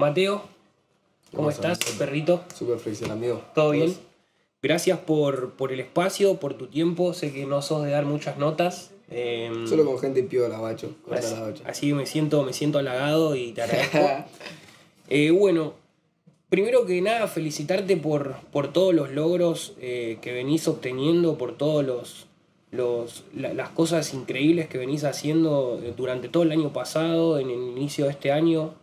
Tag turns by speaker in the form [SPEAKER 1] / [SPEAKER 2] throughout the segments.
[SPEAKER 1] Mateo, ¿cómo
[SPEAKER 2] ¿Cómo
[SPEAKER 1] estás, perrito?
[SPEAKER 2] Súper feliz, amigo.
[SPEAKER 1] ¿Todo bien?
[SPEAKER 2] ¿Vos?
[SPEAKER 1] Gracias por, por el espacio, por tu tiempo. Sé que no sos de dar muchas notas. eh,
[SPEAKER 2] Solo con gente piola, bacho.
[SPEAKER 1] Así, así que me siento, me siento halagado y te agradezco. Eh, bueno, primero que nada, felicitarte por, por todos los logros eh, que venís obteniendo, por todos los, los la- las cosas increíbles que venís haciendo eh, durante todo el año pasado, en el inicio de este año.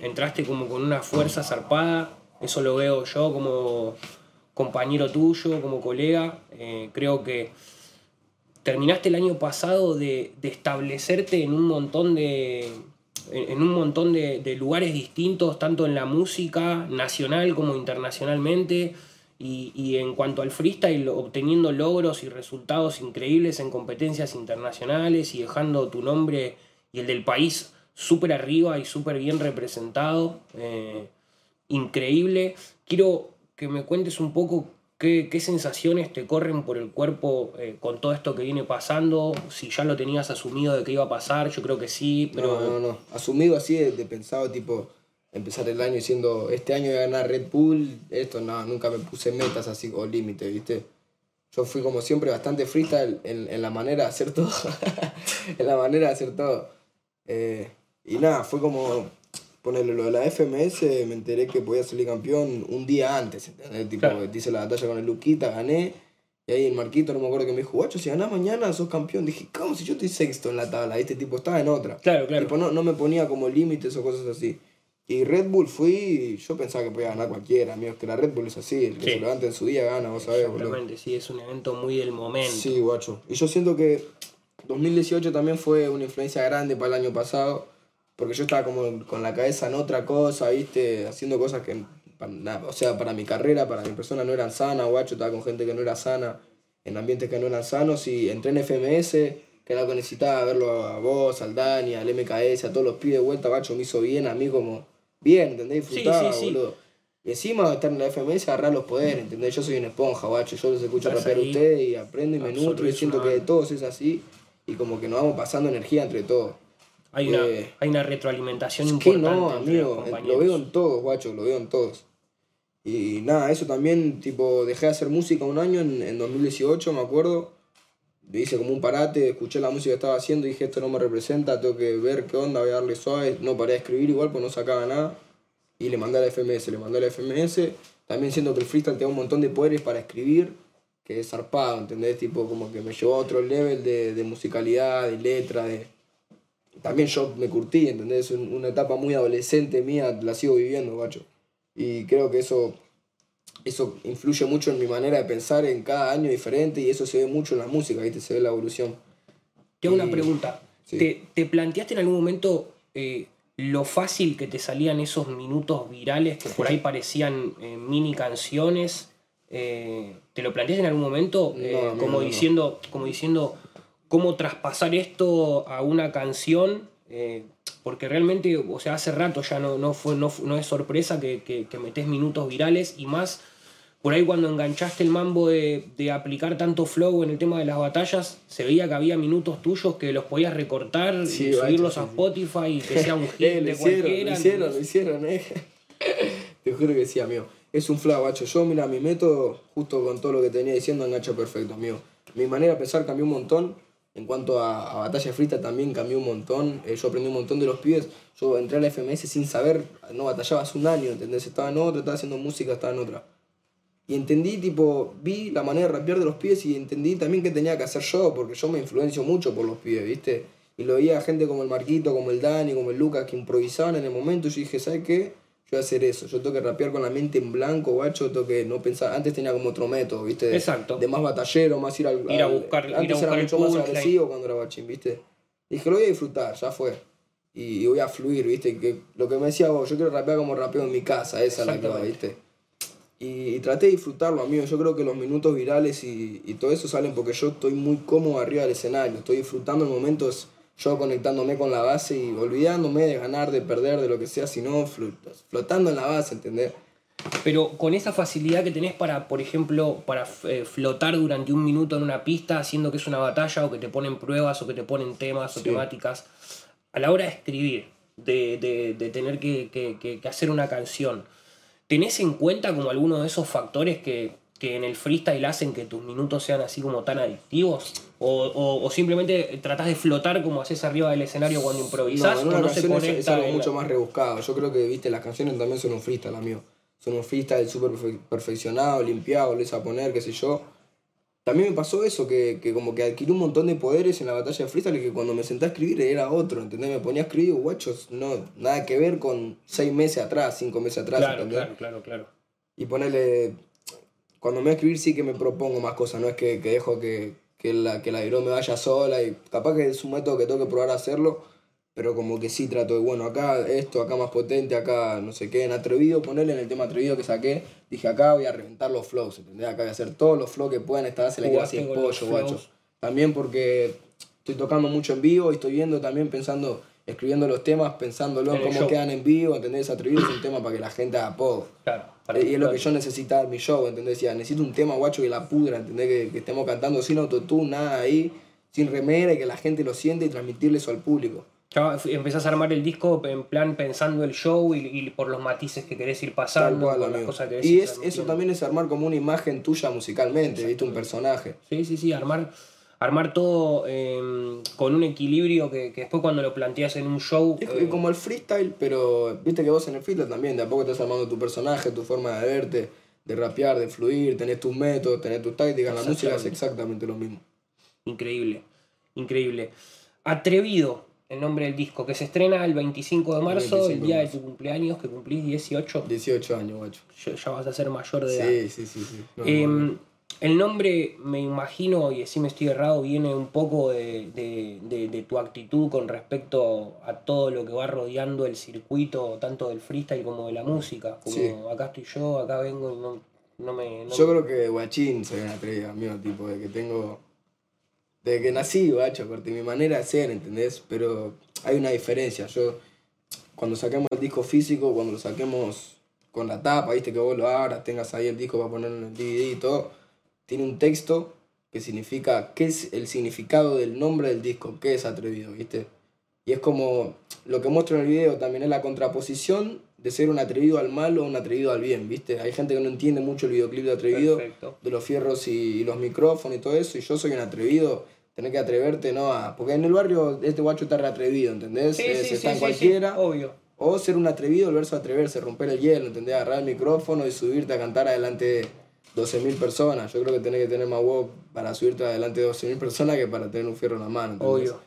[SPEAKER 1] Entraste como con una fuerza zarpada, eso lo veo yo como compañero tuyo, como colega. eh, creo que terminaste el año pasado de, establecerte en un montón de en un montón de, de lugares distintos, tanto en la música nacional como internacionalmente, y, y en cuanto al freestyle, obteniendo logros y resultados increíbles en competencias internacionales y dejando tu nombre y el del país súper arriba y súper bien representado. eh, increíble. Quiero que me cuentes un poco qué, qué sensaciones te corren por el cuerpo eh, con todo esto que viene pasando, si ya lo tenías asumido de que iba a pasar, yo creo que sí, pero...
[SPEAKER 2] No, no, no. Asumido así de, de pensado, tipo, empezar el año diciendo, este año voy a ganar Red Bull, esto no, nunca me puse metas así o límites, ¿viste? Yo fui como siempre bastante freestyle en, en la manera de hacer todo. en la manera de hacer todo. Eh, y nada, fue como ponerle lo de la FMS, me enteré que podía salir campeón un día antes, ¿entendés? Tipo,
[SPEAKER 1] Claro.
[SPEAKER 2] hice la batalla con el Luquita, gané. Y ahí el Marquito, no me acuerdo que me dijo, guacho, si ganás mañana sos campeón. Dije, ¿cómo si yo estoy sexto en la tabla? Este tipo estaba en otra.
[SPEAKER 1] Claro, claro.
[SPEAKER 2] Tipo, no, no me ponía como límites o cosas así. Y Red Bull fui, yo pensaba que podía ganar cualquiera, amigos, que la Red Bull es así, el que
[SPEAKER 1] Sí.
[SPEAKER 2] se levanta en su día gana, vos sabés, boludo.
[SPEAKER 1] Exactamente, sí, es un evento muy del momento.
[SPEAKER 2] Sí, guacho. Y yo siento que 2018 también fue una influencia grande para el año pasado, porque yo estaba como con la cabeza en otra cosa, ¿viste? Haciendo cosas que, para nada, o sea, para mi carrera, para mi persona no eran sanas, guacho, estaba con gente que no era sana, en ambientes que no eran sanos, y entré en FMS, que era lo que necesitaba, verlo a vos, al Dani, al MKS, a todos los pibes de vuelta, guacho, me hizo bien a mí como, bien, ¿entendés? Disfrutaba,
[SPEAKER 1] sí, sí.
[SPEAKER 2] boludo. Y encima de estar en la FMS, agarrar los poderes, ¿entendés? Yo soy una esponja, guacho. Yo los escucho rapear a ustedes y aprendo y me nutro y siento que de todos es así. Y como que nos vamos pasando energía entre todos.
[SPEAKER 1] Hay, una,
[SPEAKER 2] Eh,
[SPEAKER 1] hay una retroalimentación
[SPEAKER 2] Es que
[SPEAKER 1] importante.
[SPEAKER 2] no,
[SPEAKER 1] entre los
[SPEAKER 2] amigo. eh. Lo veo en todos, guacho, lo veo en todos. Y nada, eso también, tipo, dejé de hacer música un año en, en 2018, me acuerdo. Hice como un parate, escuché la música que estaba haciendo y dije, esto no me representa, tengo que ver qué onda, voy a darle suave. No paré de escribir igual, pues no sacaba nada. Y le mandé a la FMS, le mandé a la FMS. También siento que el freestyle te da un montón de poderes para escribir, que es zarpado, ¿entendés? Tipo, como que me llevó a otro level de, de musicalidad, de letra, de... También yo me curtí, ¿entendés? Un- Una etapa muy adolescente mía, la sigo viviendo, guacho. Y creo que eso, eso influye mucho en mi manera de pensar en cada año diferente y eso se ve mucho en la música, ¿viste? Se ve la evolución.
[SPEAKER 1] Te hago una pregunta.
[SPEAKER 2] sí.
[SPEAKER 1] ¿Te, te planteaste en algún momento eh, lo fácil que te salían esos minutos virales que por ahí parecían eh, mini canciones? Eh, ¿Te lo planteaste en algún momento?
[SPEAKER 2] No,
[SPEAKER 1] como,
[SPEAKER 2] no, no.
[SPEAKER 1] diciendo, como diciendo cómo traspasar esto a una canción. Eh, porque realmente, o sea, hace rato ya no, no, fue, no, no es sorpresa que, que, que metés minutos virales y más por ahí cuando enganchaste el mambo de, de aplicar tanto flow en el tema de las batallas, se veía que había minutos tuyos que los podías recortar
[SPEAKER 2] Sí,
[SPEAKER 1] y subirlos
[SPEAKER 2] bacho,
[SPEAKER 1] a
[SPEAKER 2] sí.
[SPEAKER 1] Spotify y que sea un hit
[SPEAKER 2] Eh,
[SPEAKER 1] de
[SPEAKER 2] hicieron,
[SPEAKER 1] cualquiera.
[SPEAKER 2] lo hicieron,
[SPEAKER 1] ¿entendés?
[SPEAKER 2] lo hicieron, eh. Te juro que sí, amigo. Es un flow, guacho. Yo, mira, mi método, justo con todo lo que tenía diciendo, engancha perfecto, amigo. Mi manera de pensar cambió un montón. En cuanto a, a batalla frita también cambió un montón. Eh, yo aprendí un montón de los pibes. Yo entré a la FMS sin saber, no batallaba hace un año, ¿entendés? Estaba en otra, estaba haciendo música, estaba en otra. Y entendí, tipo, vi la manera de rapear de los pibes y entendí también qué tenía que hacer yo, porque yo me influencio mucho por los pibes, ¿viste? Y lo veía gente como el Marquito, como el Dani, como el Lucas, que improvisaban en el momento. Y yo dije, ¿sabes qué? Yo voy a hacer eso. Yo tengo que rapear con la mente en blanco, guacho. Tengo que no pensar. Antes tenía como otro método, ¿viste?
[SPEAKER 1] Exacto.
[SPEAKER 2] De más batallero, más ir al.
[SPEAKER 1] Ir a
[SPEAKER 2] al-
[SPEAKER 1] buscar- ir a
[SPEAKER 2] Antes
[SPEAKER 1] buscar
[SPEAKER 2] era mucho más agresivo cuando era bachín, ¿viste? Dije, lo voy a disfrutar, ya fue. Y, y voy a fluir, ¿viste? Que lo que me decía vos, yo quiero rapear como rapeo en mi casa, esa es la
[SPEAKER 1] Exactamente.
[SPEAKER 2] ¿viste? Y, y traté de disfrutarlo, amigo. Yo creo que los minutos virales y, y todo eso salen porque yo estoy muy cómodo arriba del escenario. Estoy disfrutando en momentos, yo conectándome con la base y olvidándome de ganar, de perder, de lo que sea, sino flotando en la base, ¿entendés?
[SPEAKER 1] Pero con esa facilidad que tenés para, por ejemplo, para eh, flotar durante un minuto en una pista, haciendo que es una batalla, o que te ponen pruebas, o que te ponen temas o
[SPEAKER 2] Sí.
[SPEAKER 1] temáticas, a la hora de escribir, de, de- de tener que- que hacer una canción, ¿tenés en cuenta como alguno de esos factores que, que en el freestyle hacen que tus minutos sean así como tan adictivos? ¿O, o- o simplemente tratás de flotar como haces arriba del escenario cuando improvisás?
[SPEAKER 2] No, en
[SPEAKER 1] o
[SPEAKER 2] una
[SPEAKER 1] no se
[SPEAKER 2] es- es, algo
[SPEAKER 1] en la-
[SPEAKER 2] mucho más rebuscado. Yo creo que, viste, las canciones también son un freestyle, amigo. Son un freestyle súper perfe- perfeccionado, limpiado, hice a poner, qué sé yo. También me pasó eso, que, que como que adquirí un montón de poderes en la batalla de freestyle y que cuando me senté a escribir era otro, ¿entendés? Me ponía a escribir, guachos, no, nada que ver con seis meses atrás, cinco meses atrás,
[SPEAKER 1] Claro,
[SPEAKER 2] ¿entendés?
[SPEAKER 1] claro, claro, claro.
[SPEAKER 2] Y ponerle. Cuando me voy a escribir sí que me propongo más cosas, no es que, que dejo que, que la, que la me vaya sola y capaz que es un método que tengo que probar a hacerlo, pero como que sí trato de, bueno, acá esto, acá más potente, acá no sé qué, en atrevido, ponerle en el tema atrevido que saqué, dije acá voy a reventar los flows, ¿entendés? Acá voy a hacer todos los flows que puedan, esta vez se le queda así
[SPEAKER 1] los
[SPEAKER 2] pollo, guacho. También porque estoy tocando mucho en vivo y estoy viendo también pensando, escribiendo los temas, pensándolo
[SPEAKER 1] En
[SPEAKER 2] cómo
[SPEAKER 1] show.
[SPEAKER 2] quedan en vivo, ¿entendés? Es un tema para que la gente haga poco.
[SPEAKER 1] Claro, para
[SPEAKER 2] Eh, Y es lo que yo necesitaba en mi show, ¿entendés? Decía, necesito un tema guacho que la pudra, ¿entendés? Que, que estemos cantando sin autotune, nada ahí, sin remera y que la gente lo siente y transmitirle eso al público.
[SPEAKER 1] F- empezás a armar el disco en plan pensando el show y, y por los matices que querés ir pasando,
[SPEAKER 2] cual,
[SPEAKER 1] por las cosas que
[SPEAKER 2] Y es, eso también es armar como una imagen tuya musicalmente, ¿viste? Un personaje.
[SPEAKER 1] Sí, sí, sí, armar, armar todo eh, con un equilibrio que, que después cuando lo planteas en un show...
[SPEAKER 2] Es
[SPEAKER 1] eh,
[SPEAKER 2] como el freestyle, pero viste que vos en el freestyle también, de a poco estás armando tu personaje, tu forma de verte, de rapear, de fluir, tenés tus métodos, tenés tus tácticas, la música es
[SPEAKER 1] Exactamente.
[SPEAKER 2] lo mismo.
[SPEAKER 1] Increíble, increíble. Atrevido, el nombre del disco, que se estrena el 25 de marzo,
[SPEAKER 2] 25
[SPEAKER 1] el día de
[SPEAKER 2] marzo.
[SPEAKER 1] tu cumpleaños, que cumplís 18.
[SPEAKER 2] 18 años, guacho.
[SPEAKER 1] Ya- vas a ser mayor de edad.
[SPEAKER 2] Sí, sí, sí. no,
[SPEAKER 1] Em,
[SPEAKER 2] no.
[SPEAKER 1] El nombre, me imagino, y si me estoy errado, viene un poco de, de- de- de tu actitud con respecto a todo lo que va rodeando el circuito, tanto del freestyle como de la música. Como
[SPEAKER 2] Sí.
[SPEAKER 1] acá estoy yo, acá vengo y no, no me. no
[SPEAKER 2] Yo
[SPEAKER 1] me-
[SPEAKER 2] creo que guachín soy una atrevido, amigo, tipo, de que tengo. Desde que nací, guacho, porque mi manera de ser, ¿entendés? Pero hay una diferencia. Yo, cuando saquemos el disco físico, cuando lo saquemos con la tapa, viste, que vos lo abras, tengas ahí el disco para ponerlo en el DVD y todo, tiene un texto que significa, ¿qué es el significado del nombre del disco? ¿Qué es atrevido, viste? Y es como lo que muestro en el video también es la contraposición de ser un atrevido al mal o un atrevido al bien, ¿viste? Hay gente que no entiende mucho el videoclip de atrevido,
[SPEAKER 1] Perfecto.
[SPEAKER 2] de los fierros y, y los micrófonos y todo eso, y yo soy un atrevido, tenés que atreverte, ¿no? A, porque en el barrio este guacho está re atrevido, ¿entendés?
[SPEAKER 1] Sí,
[SPEAKER 2] Eh,
[SPEAKER 1] sí,
[SPEAKER 2] se
[SPEAKER 1] sí,
[SPEAKER 2] está en
[SPEAKER 1] sí,
[SPEAKER 2] cualquiera.
[SPEAKER 1] sí, obvio.
[SPEAKER 2] O ser un atrevido, el verso atreverse, romper el hielo, ¿entendés? Agarrar el micrófono y subirte a cantar adelante de 12.000 personas. Yo creo que tenés que tener más huevo para subirte adelante de 12.000 personas que para tener un fierro en la mano, ¿entendés?
[SPEAKER 1] Obvio.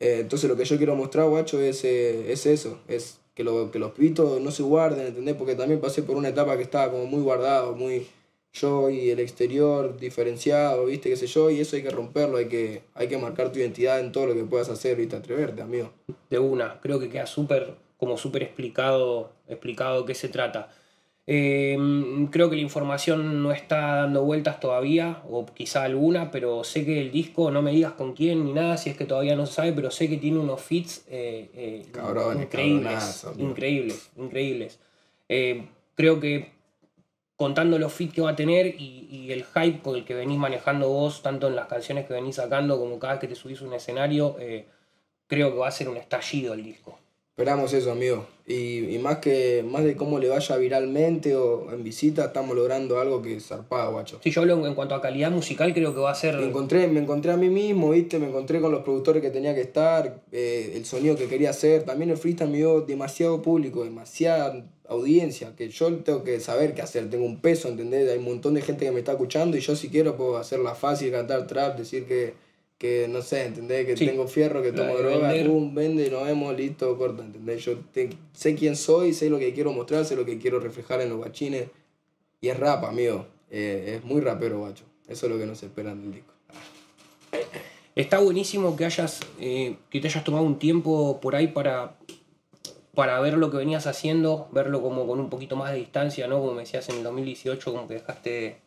[SPEAKER 2] Eh, entonces lo que yo quiero mostrar, guacho, es, eh, es eso, es que, lo, que los pibitos no se guarden, ¿entendés? Porque también pasé por una etapa que estaba como muy guardado, muy yo y el exterior diferenciado, ¿viste? qué sé yo, y eso hay que romperlo, hay que, hay que marcar tu identidad en todo lo que puedas hacer, ¿viste? Atreverte, amigo.
[SPEAKER 1] De una. Creo que queda súper, como súper explicado, explicado qué se trata. Eh, creo que la información no está dando vueltas todavía, o quizá alguna, pero sé que el disco, no me digas con quién ni nada, si es que todavía no se sabe, pero sé que tiene unos fits eh, eh, increíbles, increíbles, increíbles. Creo que contando los fits que va a tener y, y el hype con el que venís manejando vos, tanto en las canciones que venís sacando como cada vez que te subís a un escenario, creo que va a ser un estallido el disco.
[SPEAKER 2] Esperamos eso, amigo. Y, y más que más de cómo le vaya viralmente o en visita, estamos logrando algo que es zarpado, guacho.
[SPEAKER 1] Si yo hablo en cuanto a calidad musical, creo que va a ser.
[SPEAKER 2] Me encontré, me encontré a mí mismo, ¿viste? Me encontré con los productores que tenía que estar, eh, el sonido que quería hacer. También el freestyle me dio demasiado público, demasiada audiencia, que yo tengo que saber qué hacer. Tengo un peso, ¿entendés? Hay un montón de gente que me está escuchando y yo si quiero puedo hacerla fácil, cantar trap, decir que, que no sé, ¿entendés? Que
[SPEAKER 1] Sí.
[SPEAKER 2] tengo fierro, que tomo droga, pum, vende, nos vemos, listo, corta, ¿entendés? Yo te- sé quién soy, sé lo que quiero mostrar, sé lo que quiero reflejar en los guachines. Y es rap, amigo. Eh, es muy rapero, guacho. Eso es lo que nos esperan del disco.
[SPEAKER 1] Está buenísimo que hayas eh, que te hayas tomado un tiempo por ahí para, para ver lo que venías haciendo, verlo como con un poquito más de distancia, ¿no? Como me decías en el 2018, como que dejaste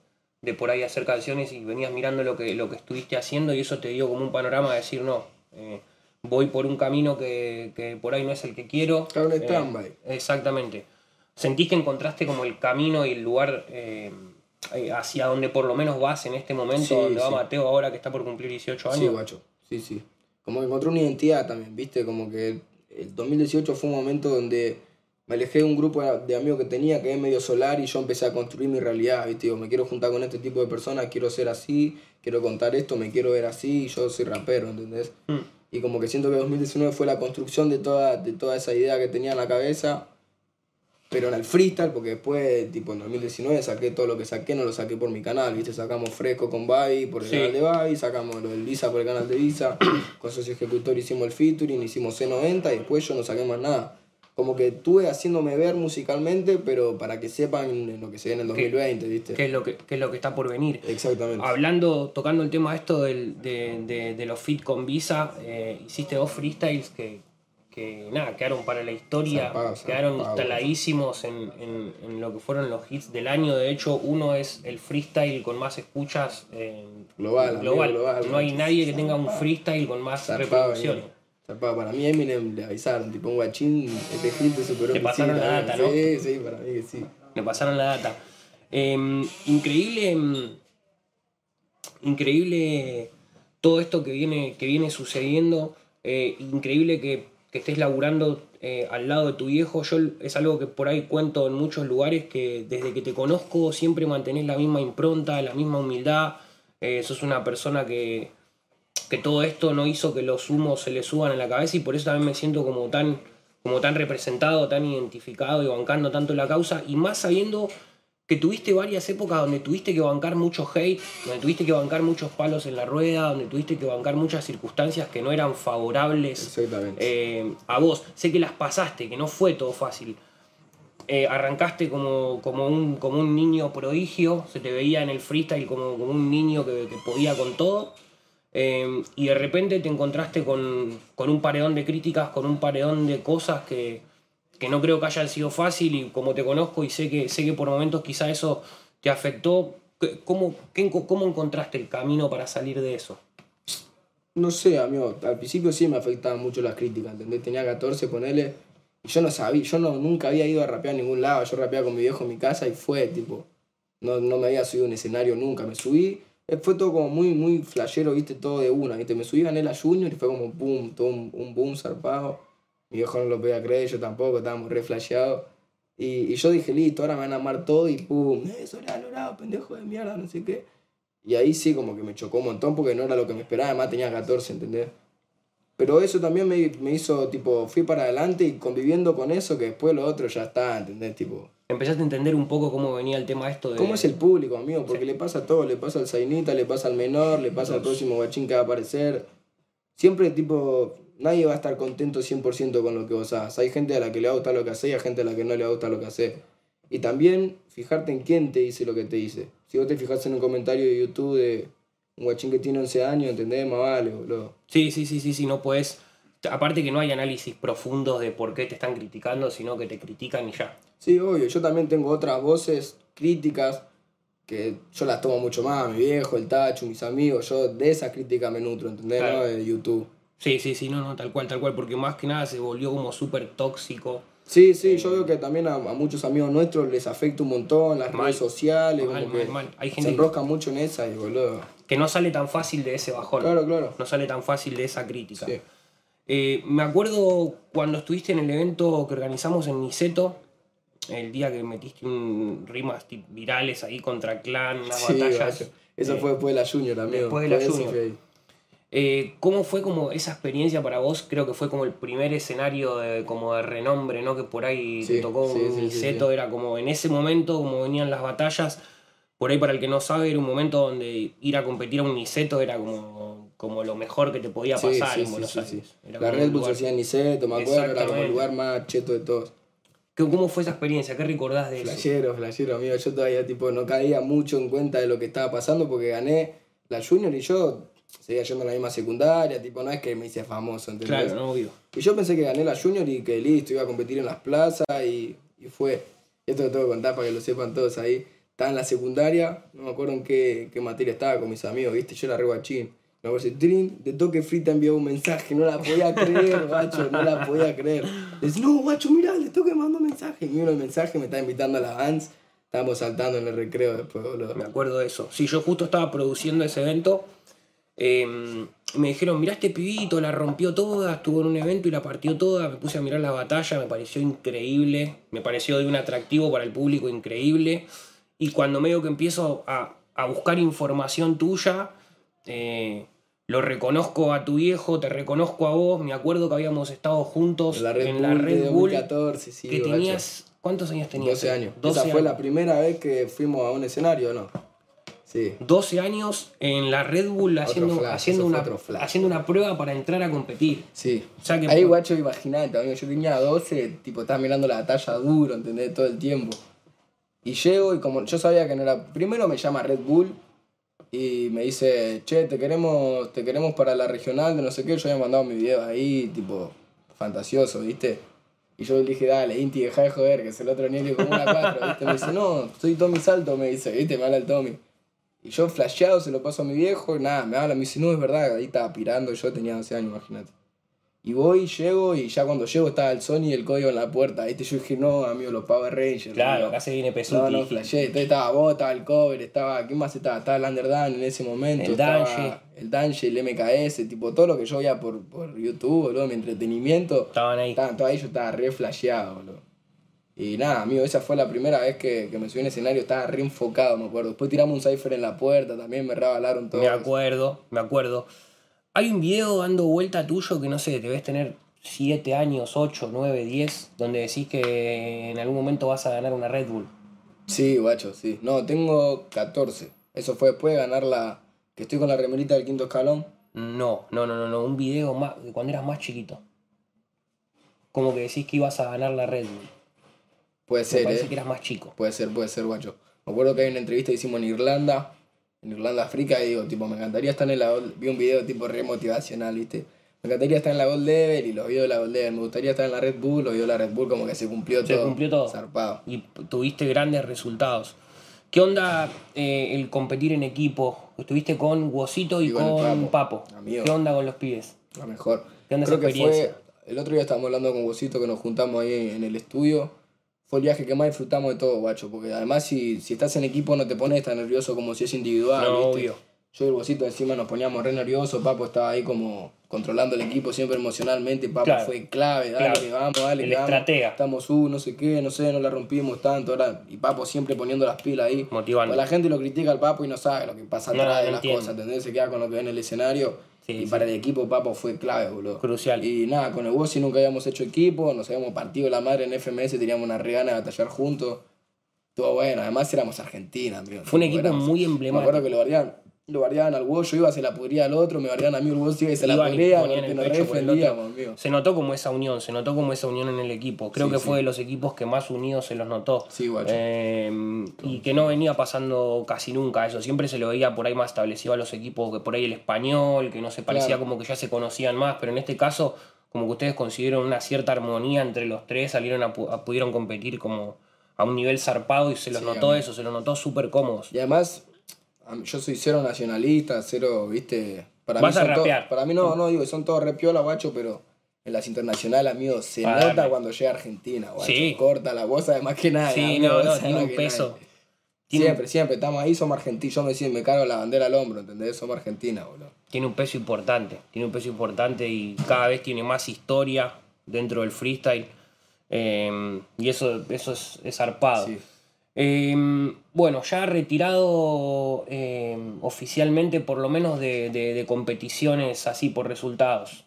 [SPEAKER 1] de, por ahí hacer canciones y venías mirando lo que, lo que estuviste haciendo y eso te dio como un panorama de decir, no, eh, voy por un camino que, que por ahí no es el que quiero.
[SPEAKER 2] Claro, un
[SPEAKER 1] Eh. Exactamente. ¿Sentís que encontraste como el camino y el lugar eh, hacia donde por lo menos vas en este momento,
[SPEAKER 2] Sí,
[SPEAKER 1] donde va. Mateo ahora que está por cumplir 18 años?
[SPEAKER 2] Sí, guacho. Sí, sí. Como que encontré una identidad también, ¿viste? Como que el 2018 fue un momento donde me alejé de un grupo de amigos que tenía, que es medio solar, y yo empecé a construir mi realidad, ¿viste? Digo, me quiero juntar con este tipo de personas, quiero ser así, quiero contar esto, me quiero ver así, y yo soy rapero, ¿entendés?
[SPEAKER 1] Mm.
[SPEAKER 2] Y como que siento que 2019 fue la construcción de toda, de toda esa idea que tenía en la cabeza, pero en el freestyle, porque después, tipo en 2019, saqué todo lo que saqué, no lo saqué por mi canal, ¿viste? Sacamos Fresco con Babi por el
[SPEAKER 1] Sí.
[SPEAKER 2] canal de Babi, sacamos lo del Visa por el canal de Visa, con Socio Ejecutor hicimos el featuring, hicimos C90 y después yo no saqué más nada. Como que estuve haciéndome ver musicalmente, pero para que sepan lo que se ve en el 2020, ¿viste?
[SPEAKER 1] ¿Qué es lo que, qué es lo que está por venir?
[SPEAKER 2] Exactamente.
[SPEAKER 1] Hablando, tocando el tema esto del, de, de, de los fit con Visa, eh, hiciste dos freestyles que, que nada, quedaron para la historia, quedaron instaladísimos en, en, en lo que fueron los hits del año. De hecho, uno es el freestyle con más escuchas eh,
[SPEAKER 2] Global, amigo, global.
[SPEAKER 1] No hay nadie que tenga un freestyle con más
[SPEAKER 2] Zarpado,
[SPEAKER 1] reproducciones.
[SPEAKER 2] amigo. Zarpado. Para mí Eminem le avisaron, tipo un guachín, este hit te superó
[SPEAKER 1] Le pasaron la data, ¿no?
[SPEAKER 2] Sí, sí, para mí que sí.
[SPEAKER 1] Me pasaron la data. Eh, increíble. mm, Increíble todo esto que viene, que viene sucediendo. eh, increíble que, que estés laburando eh, al lado de tu viejo. Yo es algo que por ahí cuento en muchos lugares que desde que te conozco siempre mantenés la misma impronta, la misma humildad. Eh, sos una persona que, que todo esto no hizo que los humos se le suban a la cabeza y por eso también me siento como tan, como tan representado, tan identificado y bancando tanto la causa y más sabiendo que tuviste varias épocas donde tuviste que bancar mucho hate, donde tuviste que bancar muchos palos en la rueda, donde tuviste que bancar muchas circunstancias que no eran favorables eh, a vos. Sé que las pasaste, que no fue todo fácil. Eh, arrancaste como, como, un, como un niño prodigio, se te veía en el freestyle como, como un niño que, que podía con todo. Eh, y de repente te encontraste con, con un paredón de críticas, con un paredón de cosas que, que no creo que hayan sido fácil y como te conozco y sé que, sé que por momentos quizá eso te afectó, ¿qué- ¿cómo, qué- cómo encontraste el camino para salir de eso?
[SPEAKER 2] No sé, amigo, al principio sí me afectaban mucho las críticas, ¿entendés? Tenía 14, ponele, y yo no sabía, yo no, nunca había ido a rapear a ningún lado, yo rapeaba con mi viejo en mi casa y fue, tipo, no, no me había subido a un escenario nunca, me subí, fue todo como muy, muy flashero, viste, todo de una, viste, me subí, gané la Junior y fue como boom, todo un, un boom zarpado, mi viejo no lo podía creer, yo tampoco, estábamos re flasheados, y, yo dije, listo, ahora me van a amar todo y pum, eh, Solano, logrado, pendejo de mierda, no sé qué. Y ahí sí como que me chocó un montón porque no era lo que me esperaba, además tenía 14, ¿entendés? Pero eso también me, me hizo, tipo, fui para adelante y conviviendo con eso, que después lo otro ya está, ¿entendés? Tipo,
[SPEAKER 1] Empezaste a entender un poco cómo venía el tema esto de...
[SPEAKER 2] ¿cómo es el público, amigo? Porque le pasa a todo, le pasa al Zainita, le pasa al menor, le pasa al próximo guachín que va a aparecer. Siempre, tipo, nadie va a estar contento 100% con lo que vos hagas. Hay gente a la que le va a gustar lo que haces y hay gente a la que no le va a gustar lo que haces. Y también fijarte en quién te dice lo que te dice. Si vos te fijas en un comentario de YouTube de un guachín que tiene 11 años, ¿entendés? Más vale, boludo.
[SPEAKER 1] Sí, sí, sí, sí, sí, no puedes... Aparte que no hay análisis profundos de por qué te están criticando, sino que te critican y ya.
[SPEAKER 2] Sí, obvio. Yo también tengo otras voces críticas que yo las tomo mucho más. Mi viejo, el Tacho, mis amigos. Yo de esas críticas me nutro, ¿entendés?
[SPEAKER 1] Claro.
[SPEAKER 2] ¿no? De YouTube.
[SPEAKER 1] Sí, sí, sí, no, no, tal cual, tal cual, porque más que nada se volvió como súper tóxico.
[SPEAKER 2] Sí, sí, yo veo que también a, a muchos amigos nuestros les afecta un montón las
[SPEAKER 1] Mal.
[SPEAKER 2] redes sociales,
[SPEAKER 1] Mal,
[SPEAKER 2] como que
[SPEAKER 1] mal. Hay
[SPEAKER 2] se
[SPEAKER 1] gente que-
[SPEAKER 2] enroscan mucho en esa y boludo.
[SPEAKER 1] Que no sale tan fácil de ese bajón.
[SPEAKER 2] Claro, claro.
[SPEAKER 1] No sale tan fácil de esa crítica.
[SPEAKER 2] Sí.
[SPEAKER 1] Eh, me acuerdo cuando estuviste en el evento que organizamos en Niceto, el día que metiste un, rimas virales ahí contra Clan, las
[SPEAKER 2] Sí,
[SPEAKER 1] batallas.
[SPEAKER 2] vaya. Eso
[SPEAKER 1] eh,
[SPEAKER 2] fue después de la Junior, amigo.
[SPEAKER 1] después de la Junior. Eh, ¿Cómo fue como esa experiencia para vos? Creo que fue como el primer escenario de, como de renombre, ¿no? Que por ahí te tocó
[SPEAKER 2] sí,
[SPEAKER 1] un Niceto, era como en ese momento, como venían las batallas, por ahí para el que no sabe, era un momento donde ir a competir a un Niceto era como, como lo mejor que te podía pasar
[SPEAKER 2] sí,
[SPEAKER 1] en
[SPEAKER 2] sí,
[SPEAKER 1] Buenos
[SPEAKER 2] sí,
[SPEAKER 1] Aires.
[SPEAKER 2] sí.
[SPEAKER 1] Era
[SPEAKER 2] La Red Bull en Niceto, me acuerdo, era como el lugar más cheto de todos.
[SPEAKER 1] ¿Qué- ¿Cómo fue esa experiencia? ¿Qué recordás de eso?
[SPEAKER 2] Flashero, flashero, amigo. Yo todavía tipo no caía mucho en cuenta de lo que estaba pasando porque gané la Junior y yo seguía yendo a la misma secundaria, tipo, no es que me hice famoso, ¿entendés?
[SPEAKER 1] Claro, no, obvio.
[SPEAKER 2] Y yo pensé que gané la Junior y que listo, iba a competir en las plazas y, y fue. Esto lo tengo que contar para que lo sepan todos ahí. Estaba en la secundaria, no me acuerdo en qué, qué materia estaba con mis amigos, ¿viste? Yo era re guachín. Me así, trin, de toque frita envió un mensaje, no la podía creer, guacho, no la podía creer. No, guacho, mirá, de toque mandó mensaje. Y miro el mensaje, me estaba invitando a la Vans. Estábamos saltando en el recreo después, boludo.
[SPEAKER 1] Me acuerdo de eso. Sí, yo justo estaba produciendo ese evento. Eh, me dijeron, mirá este pibito, la rompió toda, estuvo en un evento y la partió toda, me puse a mirar la batalla, me pareció increíble, me pareció de un atractivo para el público increíble. Y cuando medio que empiezo a, a buscar información tuya, eh, lo reconozco a tu viejo, te reconozco a vos, me acuerdo que habíamos estado juntos
[SPEAKER 2] En la Red
[SPEAKER 1] en
[SPEAKER 2] Bull
[SPEAKER 1] la Red
[SPEAKER 2] de
[SPEAKER 1] Bull,
[SPEAKER 2] 2014, sí,
[SPEAKER 1] que tenías... ¿Cuántos años tenías?
[SPEAKER 2] 12 años.
[SPEAKER 1] 12
[SPEAKER 2] Esa fue la primera vez que fuimos a un escenario, ¿no? Sí.
[SPEAKER 1] 12 años en la Red Bull haciendo,
[SPEAKER 2] flash,
[SPEAKER 1] haciendo, una, haciendo una prueba para entrar a competir.
[SPEAKER 2] Sí.
[SPEAKER 1] O sea que
[SPEAKER 2] Ahí,
[SPEAKER 1] por-
[SPEAKER 2] guacho, imaginate, amigo. Yo tenía 12, tipo, estaba mirando la batalla duro, ¿entendés? Todo el tiempo. Y llego y como yo sabía que no era... Primero me llama Red Bull y me dice, che, te queremos, te queremos para la regional de no sé qué. Yo había mandado mi video ahí, tipo, fantasioso, ¿viste? Y yo le dije, dale, Inti, deja de joder, que es el otro niño como una 4, ¿viste? Me dice, no, soy Tommy Salto, me dice, ¿viste? Me habla el Tommy. Y yo flasheado se lo paso a mi viejo y nada, me habla, me dice, no, es verdad, ahí estaba pirando, yo tenía 12 años, imagínate. Y voy, llego y ya cuando llego estaba el Sony y el código en la puerta, ¿viste? Yo dije, no, amigo, los Power Rangers.
[SPEAKER 1] Claro,
[SPEAKER 2] amigo".
[SPEAKER 1] acá se viene
[SPEAKER 2] No,
[SPEAKER 1] Pesuti.
[SPEAKER 2] no, flashé. Entonces estaba vos, estaba el cover, estaba. ¿Quién más estaba? Estaba el Underdan en ese momento.
[SPEAKER 1] El Danje.
[SPEAKER 2] El Danje, el MKS, tipo todo lo que yo veía por, por YouTube, boludo, mi entretenimiento.
[SPEAKER 1] Estaban ahí.
[SPEAKER 2] Estaban todos ahí, yo estaba re flasheado, boludo. Y nada, amigo, esa fue la primera vez que, que me subí en escenario, estaba re enfocado, me acuerdo. Después tiramos un cipher en la puerta, también me rebalaron todo.
[SPEAKER 1] Me acuerdo, me acuerdo. Hay un video dando vuelta tuyo que no sé, debes tener 7 años, 8, 9, 10, donde decís que en algún momento vas a ganar una Red Bull.
[SPEAKER 2] Sí, guacho, sí. No, tengo 14. Eso fue después de ganar la. que estoy con la remerita del quinto escalón.
[SPEAKER 1] No, no, no, no, no, un video más, de cuando eras más chiquito. Como que decís que ibas a ganar la Red Bull.
[SPEAKER 2] Puede
[SPEAKER 1] Me
[SPEAKER 2] ser,
[SPEAKER 1] parece
[SPEAKER 2] eh.
[SPEAKER 1] que eras más chico.
[SPEAKER 2] Puede ser, puede ser, guacho. Me acuerdo que hay una entrevista que hicimos en Irlanda, en Irlanda, África, y digo, tipo, me encantaría estar en la Gold... Vi un video tipo re motivacional, ¿viste? Me encantaría estar en la Gold Level y los videos de la Gold Level. Me gustaría estar en la Red Bull, los videos de la Red Bull como que se cumplió
[SPEAKER 1] Se
[SPEAKER 2] todo.
[SPEAKER 1] cumplió todo.
[SPEAKER 2] Zarpado.
[SPEAKER 1] Y tuviste grandes resultados. ¿Qué onda eh, el competir en equipo? Estuviste con Guosito y,
[SPEAKER 2] Y con
[SPEAKER 1] con
[SPEAKER 2] Papo.
[SPEAKER 1] Papo.
[SPEAKER 2] Amigo.
[SPEAKER 1] ¿Qué onda con los pibes?
[SPEAKER 2] La mejor.
[SPEAKER 1] ¿Qué onda
[SPEAKER 2] Creo
[SPEAKER 1] esa
[SPEAKER 2] que fue...
[SPEAKER 1] experiencia?
[SPEAKER 2] El otro día estábamos hablando con Bocito que nos juntamos ahí en el estudio. Fue el viaje que más disfrutamos de todo, guacho. Porque además si, si estás en equipo no te pones tan nervioso como si es individual,
[SPEAKER 1] No,
[SPEAKER 2] ¿viste?
[SPEAKER 1] obvio.
[SPEAKER 2] Yo y el Bocito encima nos poníamos re nerviosos, Papo estaba ahí como controlando el equipo siempre emocionalmente, Papo
[SPEAKER 1] Claro.
[SPEAKER 2] fue clave, dale,
[SPEAKER 1] Claro.
[SPEAKER 2] que vamos, dale,
[SPEAKER 1] El
[SPEAKER 2] que vamos.
[SPEAKER 1] estratega.
[SPEAKER 2] Estamos, uh, no sé qué, no sé, no la rompimos tanto, ahora, y Papo siempre poniendo las pilas ahí.
[SPEAKER 1] Motivando.
[SPEAKER 2] Pues la gente lo critica al Papo y no sabe lo que pasa
[SPEAKER 1] No,
[SPEAKER 2] atrás
[SPEAKER 1] no
[SPEAKER 2] de las cosas, ¿entendés? Se queda con lo que ve en el escenario.
[SPEAKER 1] Sí,
[SPEAKER 2] y
[SPEAKER 1] sí.
[SPEAKER 2] para el equipo Papo fue clave, boludo.
[SPEAKER 1] Crucial.
[SPEAKER 2] Y nada, con el Bossi nunca habíamos hecho equipo, nos habíamos partido la madre en FMS, teníamos una re gana de batallar juntos. Estuvo bueno, además éramos Argentina, amigo.
[SPEAKER 1] Fue un equipo
[SPEAKER 2] éramos-
[SPEAKER 1] muy
[SPEAKER 2] Me
[SPEAKER 1] emblemático.
[SPEAKER 2] acuerdo que lo lo guardaban al Woz, yo iba, se la pudría al otro, me guardaban a mí, el Woz iba y se la pudría.
[SPEAKER 1] Se notó como esa unión, se notó como esa unión en el equipo. Creo
[SPEAKER 2] Sí,
[SPEAKER 1] que
[SPEAKER 2] sí.
[SPEAKER 1] fue de los equipos que más unidos se los notó.
[SPEAKER 2] Sí, guacho.
[SPEAKER 1] Eh, y que no venía pasando casi nunca eso. Siempre se lo veía por ahí más establecido a los equipos que por ahí el español, que no se parecía
[SPEAKER 2] Claro.
[SPEAKER 1] como que ya se conocían más, pero en este caso como que ustedes consiguieron una cierta armonía entre los tres, salieron a, pu- a- pudieron competir como a un nivel zarpado y se los
[SPEAKER 2] Sí,
[SPEAKER 1] notó eso, se los notó súper cómodos.
[SPEAKER 2] Y además, yo soy cero nacionalista, cero, viste. Para
[SPEAKER 1] Vas
[SPEAKER 2] mí
[SPEAKER 1] a
[SPEAKER 2] son
[SPEAKER 1] rapear.
[SPEAKER 2] para mí no, no digo, son todos repiola, guacho, pero en las internacionales, amigo, se nota cuando llega a Argentina, guacho.
[SPEAKER 1] Sí.
[SPEAKER 2] Corta la voz, además que nada.
[SPEAKER 1] Sí,
[SPEAKER 2] amigo,
[SPEAKER 1] no, no, tiene un peso. Tiene-
[SPEAKER 2] Siempre, siempre, estamos ahí, somos argentinos. Yo me, siento- me cargo la bandera al hombro, ¿entendés? Somos argentinas, boludo.
[SPEAKER 1] tiene un peso importante, tiene un peso importante y cada vez tiene más historia dentro del freestyle. eh, y eso, eso es, es zarpado.
[SPEAKER 2] Sí.
[SPEAKER 1] Eh, bueno, ya retirado eh, oficialmente por lo menos de, de- de competiciones así por resultados.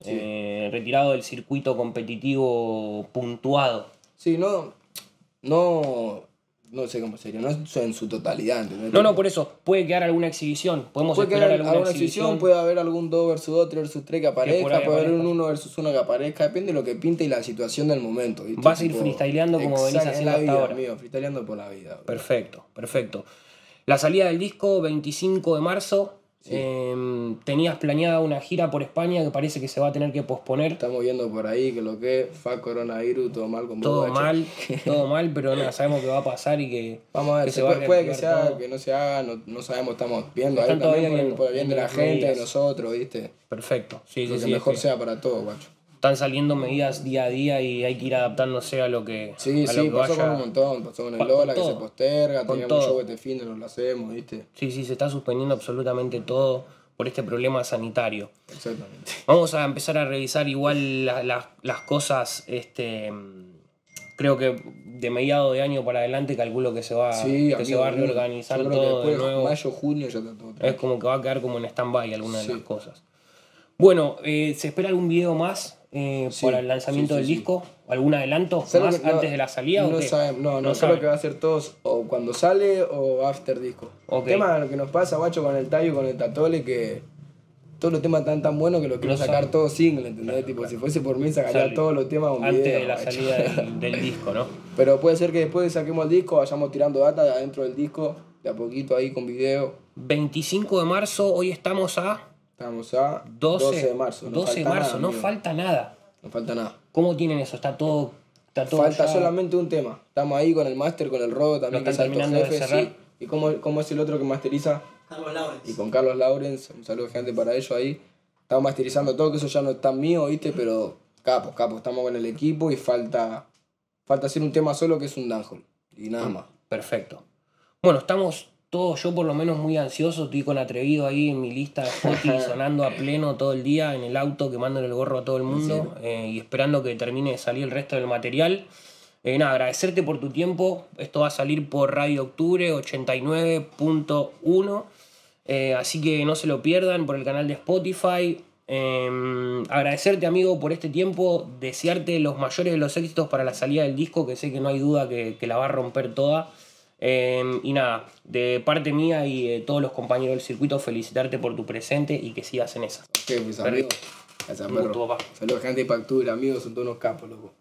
[SPEAKER 2] Sí.
[SPEAKER 1] Eh, retirado del circuito competitivo puntuado.
[SPEAKER 2] Sí, no, no, no sé cómo sería, no es en su totalidad, ¿entendés?
[SPEAKER 1] No, no, por eso, puede quedar alguna exhibición. Podemos
[SPEAKER 2] Puede
[SPEAKER 1] esperar
[SPEAKER 2] quedar
[SPEAKER 1] alguna,
[SPEAKER 2] alguna
[SPEAKER 1] exhibición.
[SPEAKER 2] exhibición, puede haber algún 2 versus 2, 3 versus 3 que aparezca, puede haber un 1 versus 1 que aparezca, depende de lo que pinte y la situación del momento. ¿viste?
[SPEAKER 1] Vas a ir freestyleando como venís haciendo
[SPEAKER 2] en la
[SPEAKER 1] hasta
[SPEAKER 2] vida,
[SPEAKER 1] ahora.
[SPEAKER 2] Amigo, freestyleando por la vida. bro.
[SPEAKER 1] Perfecto, perfecto. La salida del disco, 25 de marzo. Eh, tenías planeada una gira por España que parece que se va a tener que posponer.
[SPEAKER 2] Estamos viendo por ahí que lo que es, fa coronavirus, todo mal con
[SPEAKER 1] Todo mal, todo mal, pero nada, sabemos que va a pasar y que,
[SPEAKER 2] Vamos a ver,
[SPEAKER 1] que
[SPEAKER 2] se
[SPEAKER 1] va
[SPEAKER 2] puede, que se
[SPEAKER 1] reactivar
[SPEAKER 2] haga,
[SPEAKER 1] todo.
[SPEAKER 2] que no se haga, no, no sabemos, estamos viendo ahí también por, el-
[SPEAKER 1] viendo,
[SPEAKER 2] por el bien de la gente, de nosotros, ¿viste?
[SPEAKER 1] Perfecto. Sí, sí,
[SPEAKER 2] que
[SPEAKER 1] sí.
[SPEAKER 2] mejor sea para todos, guacho.
[SPEAKER 1] Están saliendo medidas día a día y hay que ir adaptándose a lo que,
[SPEAKER 2] Sí,
[SPEAKER 1] a lo
[SPEAKER 2] sí,
[SPEAKER 1] que
[SPEAKER 2] pasó
[SPEAKER 1] vaya.
[SPEAKER 2] con un montón, pasó con el
[SPEAKER 1] Pa-
[SPEAKER 2] Lola
[SPEAKER 1] con
[SPEAKER 2] que se posterga,
[SPEAKER 1] Con
[SPEAKER 2] teníamos
[SPEAKER 1] todo.
[SPEAKER 2] show este fin no lo hacemos, ¿viste?
[SPEAKER 1] Sí, sí, se está suspendiendo absolutamente todo por este problema sanitario.
[SPEAKER 2] Exactamente.
[SPEAKER 1] Vamos a empezar a revisar igual la- la- las cosas, este, creo que de mediado de año para adelante calculo que se va,
[SPEAKER 2] Sí,
[SPEAKER 1] que se va a reorganizar todo de
[SPEAKER 2] después
[SPEAKER 1] nuevo.
[SPEAKER 2] Mayo, junio ya está todo
[SPEAKER 1] Es como que va a quedar como en stand-by alguna
[SPEAKER 2] Sí.
[SPEAKER 1] de las cosas. Bueno, eh, ¿se espera algún video más eh,
[SPEAKER 2] Sí,
[SPEAKER 1] para el lanzamiento
[SPEAKER 2] sí, sí,
[SPEAKER 1] del disco? ¿Algún adelanto
[SPEAKER 2] ¿Sabes
[SPEAKER 1] más
[SPEAKER 2] que no-
[SPEAKER 1] antes de la salida? o
[SPEAKER 2] No
[SPEAKER 1] qué?
[SPEAKER 2] sabemos, no, no,
[SPEAKER 1] No
[SPEAKER 2] creo que va a ser todos o cuando sale o after disco.
[SPEAKER 1] Ok.
[SPEAKER 2] Tema lo que nos pasa, guacho, con el Tayo y con el Tatole, que todos los temas están tan buenos que lo quiero
[SPEAKER 1] No
[SPEAKER 2] sacar
[SPEAKER 1] saben.
[SPEAKER 2] todos single, ¿entendés? Tipo, si fuese por mí sacaría
[SPEAKER 1] Sale.
[SPEAKER 2] todos los temas un
[SPEAKER 1] Antes
[SPEAKER 2] video,
[SPEAKER 1] de la
[SPEAKER 2] guacho.
[SPEAKER 1] salida del, del disco, ¿no?
[SPEAKER 2] Pero puede ser que después de saquemos el disco vayamos tirando data de adentro del disco, de a poquito ahí con video.
[SPEAKER 1] 25 de marzo, hoy estamos a
[SPEAKER 2] Estamos a
[SPEAKER 1] 12,
[SPEAKER 2] de marzo. no
[SPEAKER 1] 12 de
[SPEAKER 2] falta
[SPEAKER 1] marzo,
[SPEAKER 2] nada,
[SPEAKER 1] no
[SPEAKER 2] amigo.
[SPEAKER 1] falta nada.
[SPEAKER 2] No falta nada.
[SPEAKER 1] ¿Cómo tienen eso? Está todo. Está todo
[SPEAKER 2] Falta
[SPEAKER 1] ya-
[SPEAKER 2] solamente un tema. Estamos ahí con el máster, con el Rodo también,
[SPEAKER 1] Lo
[SPEAKER 2] que es
[SPEAKER 1] están
[SPEAKER 2] alto
[SPEAKER 1] terminando de
[SPEAKER 2] jefe,
[SPEAKER 1] cerrar.
[SPEAKER 2] sí. ¿Y cómo, cómo es el otro que masteriza?
[SPEAKER 3] Carlos Lawrence.
[SPEAKER 2] Y con Carlos Lawrence, un saludo gigante para ellos ahí. Estamos masterizando todo, que eso ya no está mío, ¿viste? Pero capos, capos, estamos con el equipo y falta, falta hacer un tema solo que es un dancehall. Y nada más.
[SPEAKER 1] Perfecto. Bueno, estamos todos, yo por lo menos muy ansioso, estoy con Atrevido ahí en mi lista de Spotify sonando a pleno todo el día en el auto, quemándole el gorro a todo el mundo eh, y esperando que termine de salir el resto del material. Eh, nada, agradecerte por tu tiempo. Esto va a salir por Radio Octubre 89.1. Eh, así que no se lo pierdan por el canal de Spotify. Eh, agradecerte, amigo, por este tiempo. Desearte los mayores de los éxitos para la salida del disco, que sé que no hay duda que, que la va a romper toda. Eh, y nada, de parte mía y de todos los compañeros del circuito, felicitarte por tu presente y que sigas en esas.
[SPEAKER 2] Ok, mis amigos. Gracias. Saludos gigante para Octubre, amigos, son todos unos capos, loco.